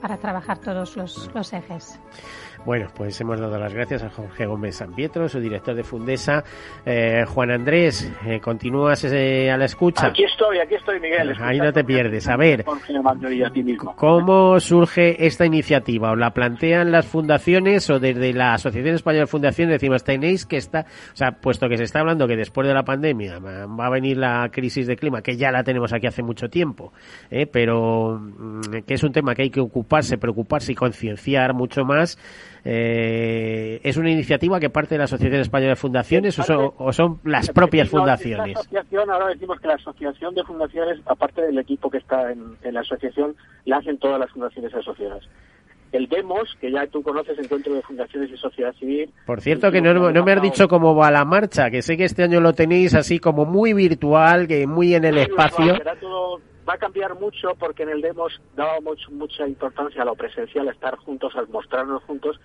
para trabajar todos los, los ejes. Bueno, pues hemos dado las gracias a Jorge Gómez San Pietro, su director de Fundesa. Eh, Juan Andrés, eh, continúas eh, a la escucha. Aquí estoy, aquí estoy, Miguel. Ahí no te pierdes. A ver. ¿cómo surge esta iniciativa? ¿O la plantean las fundaciones o desde la Asociación Española de Fundaciones decimos tenéis que estar, o sea, puesto que se está hablando que después de la pandemia va a venir la crisis de clima, que ya la tenemos aquí hace mucho tiempo, ¿eh? pero mm, que es un tema que hay que ocuparse, preocuparse y concienciar mucho más. Eh, ¿Es una iniciativa que parte de la Asociación Española de Fundaciones o son, o son las propias No, fundaciones? esta asociación, ahora decimos que la asociación de fundaciones, aparte del equipo que está en, en la asociación, la hacen todas las fundaciones asociadas. El DEMOS, que ya tú conoces, Encuentro de Fundaciones y Sociedad Civil. Por cierto, que no, no me has dicho cómo va la marcha, que sé que este año lo tenéis así como muy virtual, que muy en el espacio. Será todo- va a cambiar mucho porque en el DEMOS dábamos mucha importancia a lo presencial, a estar juntos, al mostrarnos juntos.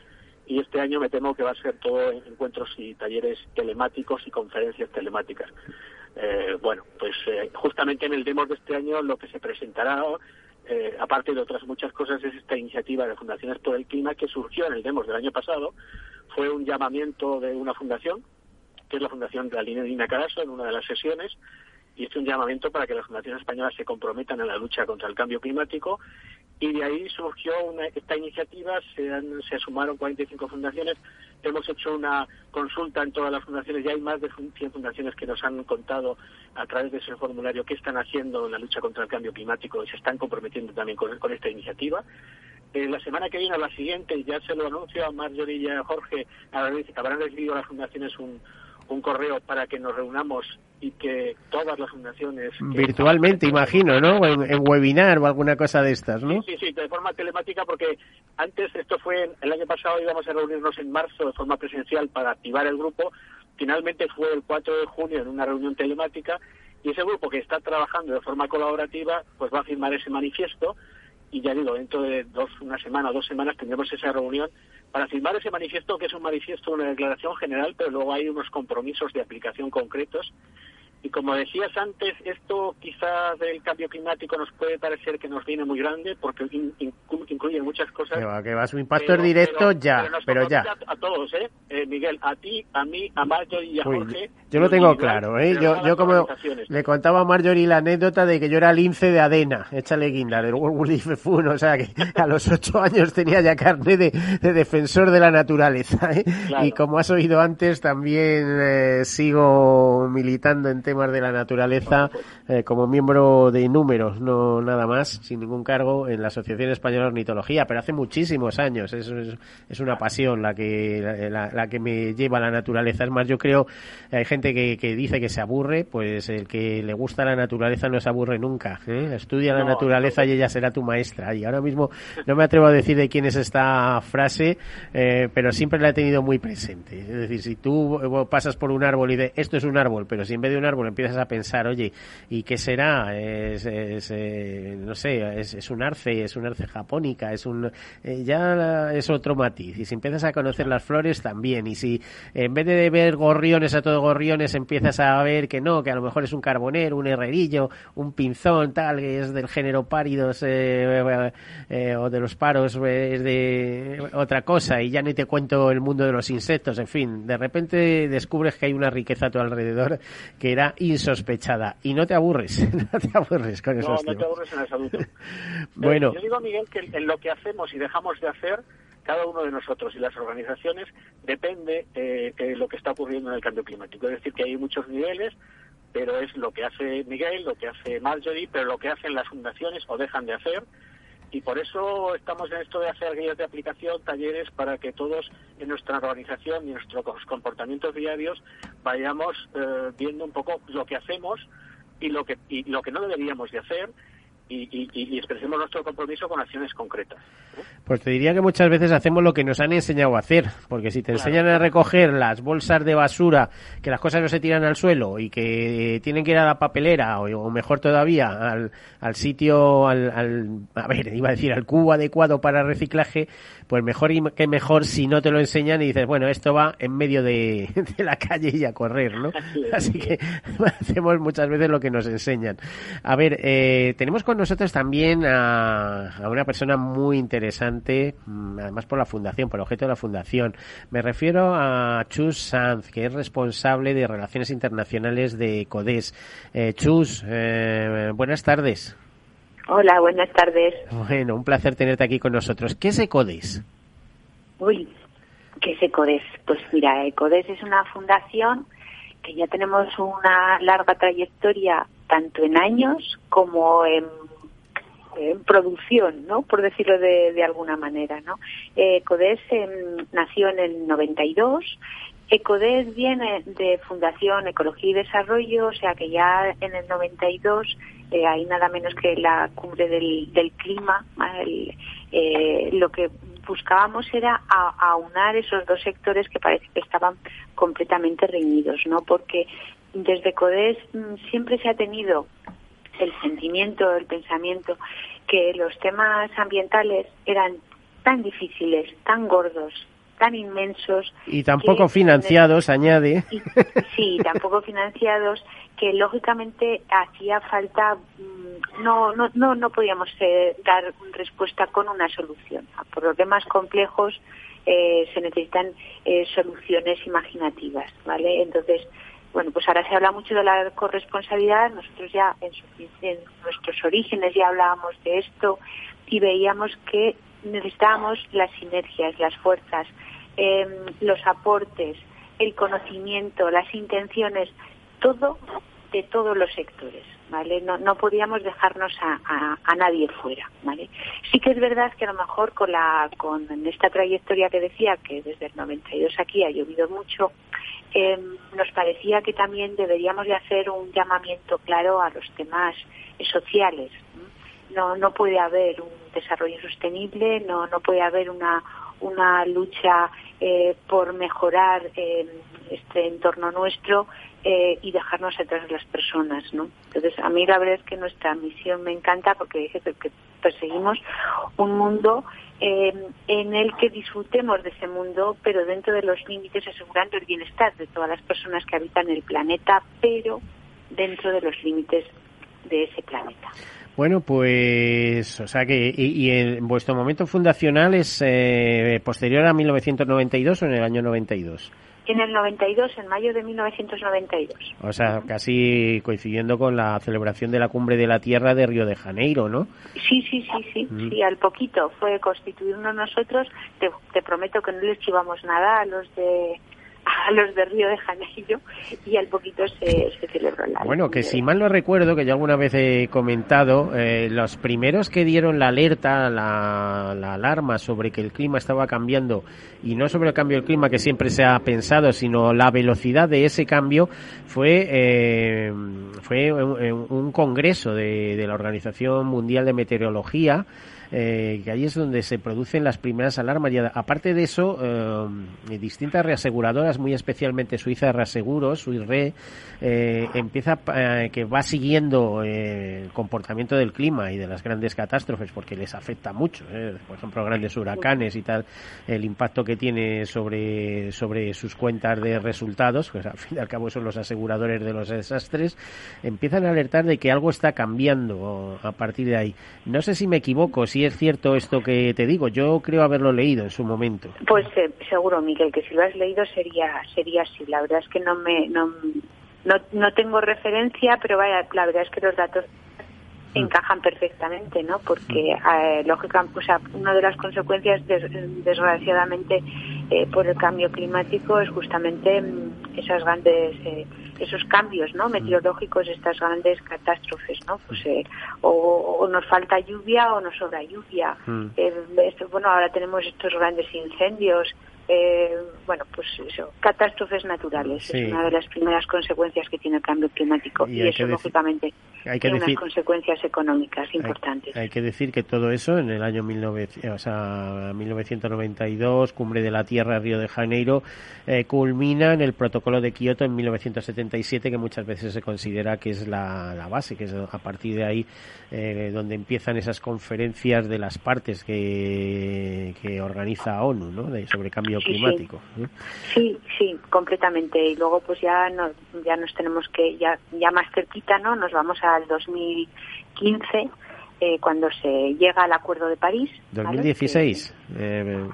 Y este año me temo que va a ser todo encuentros y talleres telemáticos y conferencias telemáticas. Eh, bueno, pues eh, justamente en el demos de este año lo que se presentará, eh, aparte de otras muchas cosas, es esta iniciativa de Fundaciones por el Clima que surgió en el demos del año pasado. Fue un llamamiento de una fundación, que es la Fundación de la Línea Dina Caraso, en una de las sesiones, y es un llamamiento para que las fundaciones españolas se comprometan en la lucha contra el cambio climático y de ahí surgió una- esta iniciativa, se, han- se sumaron 45 fundaciones, hemos hecho una consulta en todas las fundaciones, ya hay más de fun- 100 fundaciones que nos han contado a través de ese formulario qué están haciendo en la lucha contra el cambio climático y se están comprometiendo también con, con esta iniciativa. Eh, la semana que viene, la siguiente, ya se lo anuncio a Marjorie y a Jorge, habrán recibido las fundaciones un, un correo para que nos reunamos y que todas las fundaciones... Virtualmente, imagino, ¿no? En, en webinar o alguna cosa de estas, ¿no? Sí, sí, de forma telemática, porque antes esto fue, el año pasado íbamos a reunirnos en marzo de forma presencial para activar el grupo, finalmente fue el 4 de junio en una reunión telemática y ese grupo que está trabajando de forma colaborativa pues va a firmar ese manifiesto y ya digo, dentro de dos, una semana o dos semanas tendremos esa reunión para firmar ese manifiesto que es un manifiesto, una declaración general, pero luego hay unos compromisos de aplicación concretos y como decías antes, esto quizás del cambio climático nos puede parecer que nos viene muy grande porque in- inclu- incluye muchas cosas. Que va, que va, su impacto Pero- es directo pero- ya, pero nos pero ya. A, a todos, ¿eh? Eh, Miguel, a ti, a mí, a Mayo y a Uy, Jorge. yo lo en tengo claro, ¿eh? Yo, yo como le contaba a Marjorie la anécdota de que yo era lince de Adena, échale guinda, del Wolf Fun, o sea que a los ocho años tenía ya carne de, de defensor de la naturaleza, ¿eh? Claro. Y como has oído antes, también eh, sigo militando en temas de la naturaleza eh, como miembro de números, no nada más, sin ningún cargo, en la Asociación Española de Ornitología, pero hace muchísimos años, es, es, es una pasión la que, la, que me lleva a la naturaleza. Es más, yo creo, hay gente que, que dice que se aburre, pues el que le gusta la naturaleza no se aburre nunca. ¿eh? Estudia la No, naturaleza y ella será tu maestra. Y ahora mismo no me atrevo a decir de quién es esta frase, eh, pero siempre la he tenido muy presente. Es decir, si tú pasas por un árbol y de esto es un árbol, pero si en vez de un árbol empiezas a pensar, oye, ¿y qué será? Es, es, eh, no sé, es, un arce, es un arce japónica, es un, eh, ya es otro matiz. Y si empiezas a conocer las flores también, y si en vez de ver gorriones a todo gorriones empiezas a ver que no, que a lo mejor es un carbonero, un herrerillo, un pinzón, tal, que es del género páridos eh, eh, o de los paros, es de otra cosa, y ya ni te cuento el mundo de los insectos, en fin, de repente descubres que hay una riqueza a tu alrededor que era insospechada, y no te aburres, no te aburres con No, esos no te aburres en absoluto. Bueno. Yo digo, Miguel, que en lo que hacemos y dejamos de hacer, cada uno de nosotros y las organizaciones, depende eh, de lo que está ocurriendo en el cambio climático. Es decir, que hay muchos niveles, pero es lo que hace Miguel, lo que hace Marjorie, pero lo que hacen las fundaciones o dejan de hacer. Y por eso estamos en esto de hacer guías de aplicación, talleres, para que todos en nuestra organización y nuestros comportamientos diarios vayamos eh, viendo un poco lo que hacemos y lo que, y lo que no deberíamos de hacer y, expresemos nuestro compromiso con acciones concretas. Pues te diría que muchas veces hacemos lo que nos han enseñado a hacer, porque si te enseñan a recoger las bolsas de basura, que las cosas no se tiran al suelo y que tienen que ir a la papelera o, mejor todavía al, al sitio, al, al, a ver, iba a decir al cubo adecuado para reciclaje, pues mejor y que mejor si no te lo enseñan y dices, bueno, esto va en medio de, la calle y a correr, ¿no? Así que hacemos muchas veces lo que nos enseñan. A ver, eh, tenemos con nosotros también a, una persona muy interesante, mm, además por la fundación, por el objeto de la fundación. Me refiero a Chus Sanz, que es responsable de Relaciones Internacionales de CODES. Eh, Chus, eh, buenas tardes. Hola, buenas tardes. Bueno, un placer tenerte aquí con nosotros. ¿Qué es ECODES? Uy, ¿qué es ECODES? Pues mira, ECODES es una fundación que ya tenemos una larga trayectoria tanto en años como en, producción, ¿no? Por decirlo de, alguna manera, ¿no? ECODES em, nació en el 92 ECODES viene de Fundación Ecología y Desarrollo, o sea que ya en el 92 eh, hay nada menos que la cumbre del, clima. Eh, lo que buscábamos era aunar esos dos sectores que parece que estaban completamente reñidos, ¿no? Porque desde CODES mm, siempre se ha tenido el sentimiento, el pensamiento que los temas ambientales eran tan difíciles, tan gordos, tan inmensos. Y tampoco financiados, añade. sí, tampoco financiados, que lógicamente hacía falta, mm, no, no, no, no podíamos eh, dar respuesta con una solución. A problemas complejos eh, se necesitan eh, soluciones imaginativas, ¿vale? Entonces, bueno, pues ahora se habla mucho de la corresponsabilidad, nosotros ya en, nuestros orígenes ya hablábamos de esto y veíamos que necesitábamos las sinergias, las fuerzas, em, los aportes, el conocimiento, las intenciones, todo de todos los sectores, ¿vale? No, no podíamos dejarnos a, a, nadie fuera, ¿vale? Sí que es verdad que a lo mejor con la con esta trayectoria que decía que desde el 92 aquí ha llovido mucho, em, nos parecía que también deberíamos de hacer un llamamiento claro a los temas sociales. No, no puede haber un desarrollo sostenible, no, no puede haber una, una lucha eh, por mejorar eh, este entorno nuestro eh, y dejarnos atrás las personas, ¿no? Entonces, a mí la verdad es que nuestra misión me encanta porque dice que perseguimos un mundo en el que disfrutemos de ese mundo, pero dentro de los límites asegurando el bienestar de todas las personas que habitan el planeta, pero dentro de los límites de ese planeta. Bueno, pues, o sea que, y, en vuestro momento fundacional es eh, posterior a 1992 o en el año 92? En el 92, en mayo de 1992. O sea, casi coincidiendo con la celebración de la Cumbre de la Tierra de Río de Janeiro, ¿no? Sí, sí, sí, sí, sí, al poquito. Fue constituirnos nosotros. Te, te prometo que no les chivamos nada a los de a los de Río de Janeiro y al poquito se, se celebró la. Bueno, que si mal no recuerdo, que yo alguna vez he comentado, eh, los primeros que dieron la alerta, la, alarma sobre que el clima estaba cambiando y no sobre el cambio del clima que siempre se ha pensado, sino la velocidad de ese cambio, fue, eh, fue un, un congreso de, de la Organización Mundial de Meteorología eh, que ahí es donde se producen las primeras alarmas. Y aparte de eso, eh, distintas reaseguradoras, muy especialmente Suiza Reaseguros, Suirre, eh, empieza eh, que va siguiendo el comportamiento del clima y de las grandes catástrofes, porque les afecta mucho, por ejemplo, grandes huracanes y tal, el impacto que tiene sobre, sobre sus cuentas de resultados, pues al fin y al cabo son los aseguradores de los desastres, empiezan a alertar de que algo está cambiando a partir de ahí. No sé si me equivoco, si es cierto esto que te digo. Yo creo haberlo leído en su momento. Pues eh, seguro, Miguel, que si lo has leído sería sería así. La verdad es que no me no, no, tengo referencia, pero vaya, la verdad es que los datos encajan perfectamente, ¿no? Porque, mm. eh, lógica, o sea, una de las consecuencias, desgraciadamente, eh, por el cambio climático es justamente mm, esas grandes eh, esos cambios no meteorológicos estas grandes catástrofes no pues eh, o, nos falta lluvia o nos sobra lluvia. Mm. bueno ahora tenemos estos grandes incendios eh, bueno, pues eso, catástrofes naturales. Es una de las primeras consecuencias que tiene el cambio climático y, eso, lógicamente, hay que tiene unas consecuencias económicas importantes. Hay, que decir que todo eso en el año 1992, Cumbre de la Tierra, Río de Janeiro, eh, culmina en el Protocolo de Kioto en 1977, que muchas veces se considera que es la, base, que es a partir de ahí eh, donde empiezan esas conferencias de las partes que, que organiza ONU ¿no? de, sobre cambio climático. Sí, sí, completamente. Y luego pues ya nos, ya nos tenemos que, ya, ya más cerquita, ¿no? Nos vamos al 2015, eh, cuando se llega al Acuerdo de París. 2016. Eh,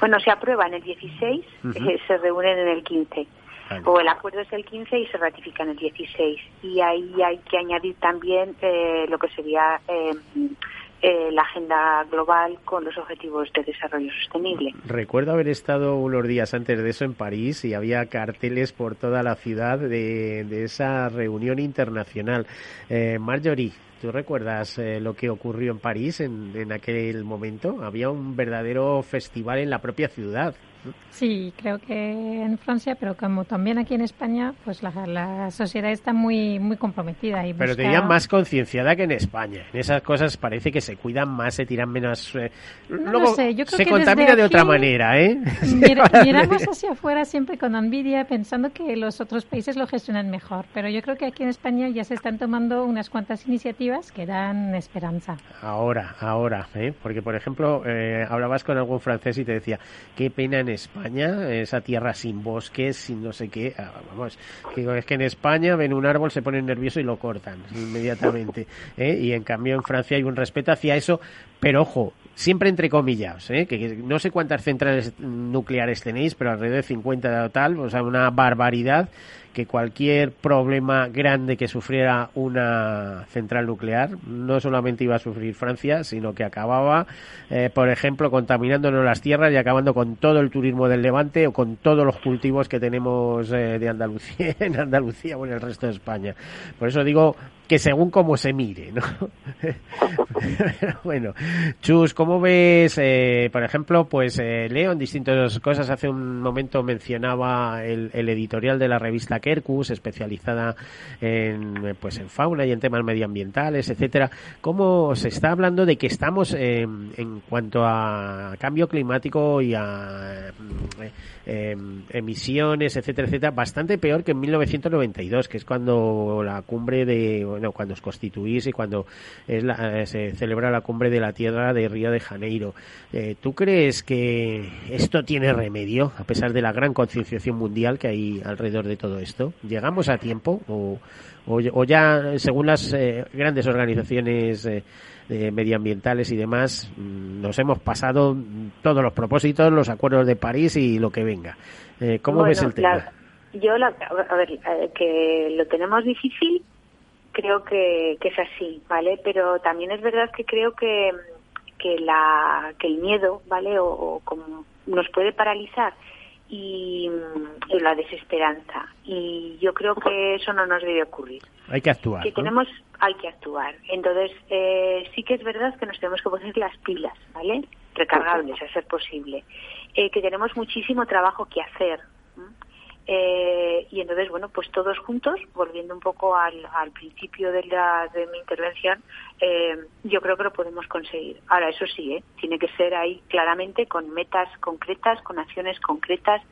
bueno, se aprueba en el 16, eh, se reúnen en el 15. O el acuerdo es el 15 y se ratifica en el 16. Y ahí hay que añadir también lo que sería eh, la agenda global con los objetivos de desarrollo sostenible. Recuerdo haber estado unos días antes de eso en París y había carteles por toda la ciudad de, esa reunión internacional. Eh, Marjorie, ¿Tú recuerdas eh, lo que ocurrió en París en, en, aquel momento? Había un verdadero festival en la propia ciudad. Sí, creo que en Francia, pero como también aquí en España, pues la, sociedad está muy muy comprometida. Y pero tenían más concienciada que en España. En esas cosas parece que se cuidan más, se tiran menos... Eh, luego se contamina de otra manera, ¿eh? miramos hacia afuera siempre con envidia, pensando que los otros países lo gestionan mejor. Pero yo creo que aquí en España ya se están tomando unas cuantas iniciativas que dan esperanza. Ahora, ahora, ¿eh? Porque, por ejemplo, eh, hablabas con algún francés y te decía, qué pena en España, esa tierra sin bosques, sin no sé qué. Ah, vamos, es que en España ven un árbol, se ponen nervioso y lo cortan inmediatamente. ¿eh? Y en cambio en Francia hay un respeto hacia eso, pero ojo, siempre entre comillas, ¿eh? que, no sé cuántas centrales nucleares tenéis, pero alrededor de 50 o tal, o sea, una barbaridad que cualquier problema grande que sufriera una central nuclear no solamente iba a sufrir Francia, sino que acababa, eh, por ejemplo, contaminándonos las tierras y acabando con todo el turismo del Levante o con todos los cultivos que tenemos eh, de Andalucía, en Andalucía o en el resto de España. Por eso digo que según cómo se mire, ¿no? bueno, Chus, ¿cómo ves, eh, por ejemplo, pues leo en distintas cosas, hace un momento mencionaba el editorial de la revista Kerkus, especializada en, pues, en fauna y en temas medioambientales, etcétera. ¿Cómo se está hablando de que estamos en cuanto a cambio climático y a em, emisiones, etcétera, etcétera, bastante peor que en 1992, que es cuando la cumbre de, bueno, cuando os constituís y cuando es la, se celebra la cumbre de la Tierra de Río de Janeiro. Eh, ¿Tú crees que esto tiene remedio, a pesar de la gran concienciación mundial que hay alrededor de todo esto? ¿Llegamos a tiempo o, o, ya, según las eh, grandes organizaciones eh, medioambientales y demás, mm, nos hemos pasado todos los propósitos, los acuerdos de París y lo que venga? Eh, ¿Cómo ves el tema? yo, a ver, que lo tenemos difícil, creo que, que es así, ¿vale? Pero también es verdad que creo que, que, la, que el miedo, ¿vale? o como nos puede paralizar y, la desesperanza. Y yo creo que eso no nos debe ocurrir. Hay que actuar. Que tenemos, hay que actuar. Entonces, eh, sí que es verdad que nos tenemos que poner las pilas, ¿vale? Recargables, a ser posible. Eh, que tenemos muchísimo trabajo que hacer. Eh, y entonces, bueno, pues todos juntos, volviendo un poco al, principio de, la, de mi intervención, eh, yo creo que lo podemos conseguir. Ahora, eso sí, ¿eh? tiene que ser ahí claramente con metas concretas, con acciones concretas.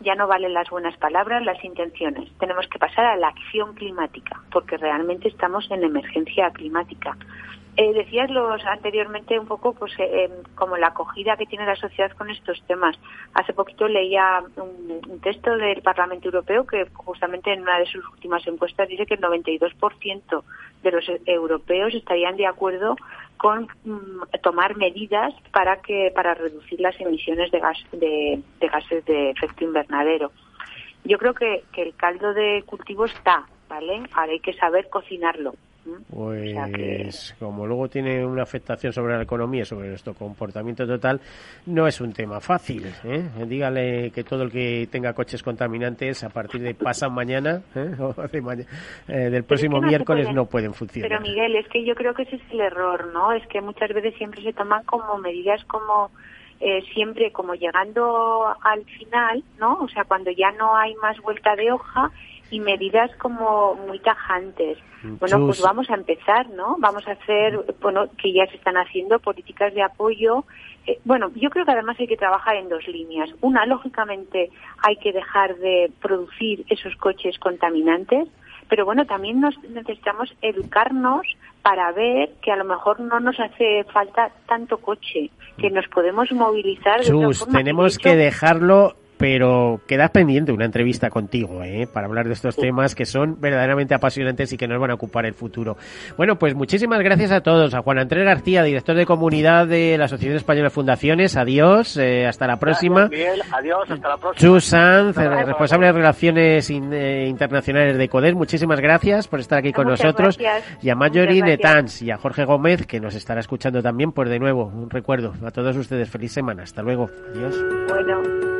Ya no valen las buenas palabras, las intenciones. Tenemos que pasar a la acción climática, porque realmente estamos en emergencia climática. Eh, decías los anteriormente un poco pues eh, em, como la acogida que tiene la sociedad con estos temas. Hace poquito leía un, texto del Parlamento Europeo que justamente en una de sus últimas encuestas dice que el 92% de los europeos estarían de acuerdo con mm, tomar medidas para que para reducir las emisiones de gas de, gases de efecto invernadero. Yo creo que, que el caldo de cultivo está, ¿vale? Ahora hay que saber cocinarlo Pues como luego tiene una afectación sobre la economía, sobre nuestro comportamiento total, no es un tema fácil. ¿eh? Dígale que todo el que tenga coches contaminantes a partir de pasado mañana ¿eh? o eh, del próximo miércoles no pueden funcionar. Pero Miguel, es que yo creo que ese es el error, ¿no? Es que muchas veces siempre se toman como medidas como eh, siempre como llegando al final, ¿no? O sea, cuando ya no hay más vuelta de hoja y medidas como muy tajantes. Bueno, pues vamos a empezar, ¿no? Vamos a hacer, bueno, que ya se están haciendo políticas de apoyo. Eh, bueno, yo creo que además hay que trabajar en dos líneas. Una, lógicamente, hay que dejar de producir esos coches contaminantes, pero bueno, también nos necesitamos educarnos para ver que a lo mejor no nos hace falta tanto coche, que nos podemos movilizar. de tenemos que dejarlo pero queda pendiente una entrevista contigo ¿eh? para hablar de estos temas que son verdaderamente apasionantes y que nos van a ocupar el futuro. Bueno, pues muchísimas gracias a todos. A Juan Andrés García, director de comunidad de la Asociación Española de Fundaciones. Adiós, eh, hasta la próxima. adiós, hasta la próxima. Chu Sanz, responsable de Relaciones eh, Internacionales de CODES. Muchísimas gracias por estar aquí con nosotros. Y a Mayori Netans y a Jorge Gómez, que nos estará escuchando también. Pues de nuevo, un recuerdo a todos ustedes. Feliz semana. Hasta luego. Adiós. Bueno.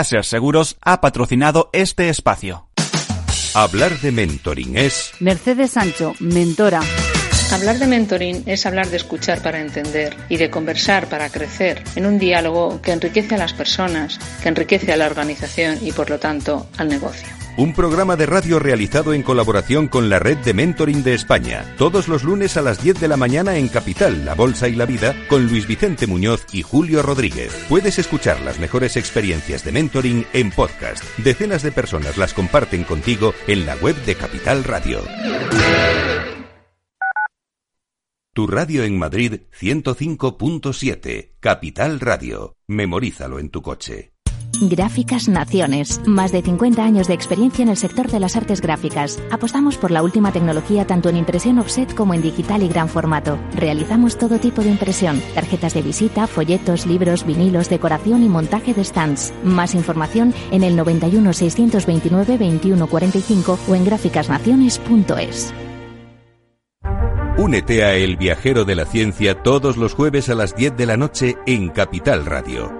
Caser Seguros ha patrocinado este espacio. Hablar de mentoring es... Mercedes Sancho, mentora. Hablar de mentoring es hablar de escuchar para entender y de conversar para crecer en un diálogo que enriquece a las personas, que enriquece a la organización y por lo tanto al negocio un programa de radio realizado en colaboración con la Red de Mentoring de España, todos los lunes a las 10 de la mañana en Capital, La Bolsa y la Vida, con Luis Vicente Muñoz y Julio Rodríguez. Puedes escuchar las mejores experiencias de mentoring en podcast. Decenas de personas las comparten contigo en la web de Capital Radio. Tu radio en Madrid 105.7, Capital Radio. Memorízalo en tu coche. Gráficas Naciones. Más de 50 años de experiencia en el sector de las artes gráficas. Apostamos por la última tecnología tanto en impresión offset como en digital y gran formato. Realizamos todo tipo de impresión. Tarjetas de visita, folletos, libros, vinilos, decoración y montaje de stands. Más información en el 91 629 2145 o en gráficasnaciones.es. Únete a El Viajero de la Ciencia todos los jueves a las 10 de la noche en Capital Radio.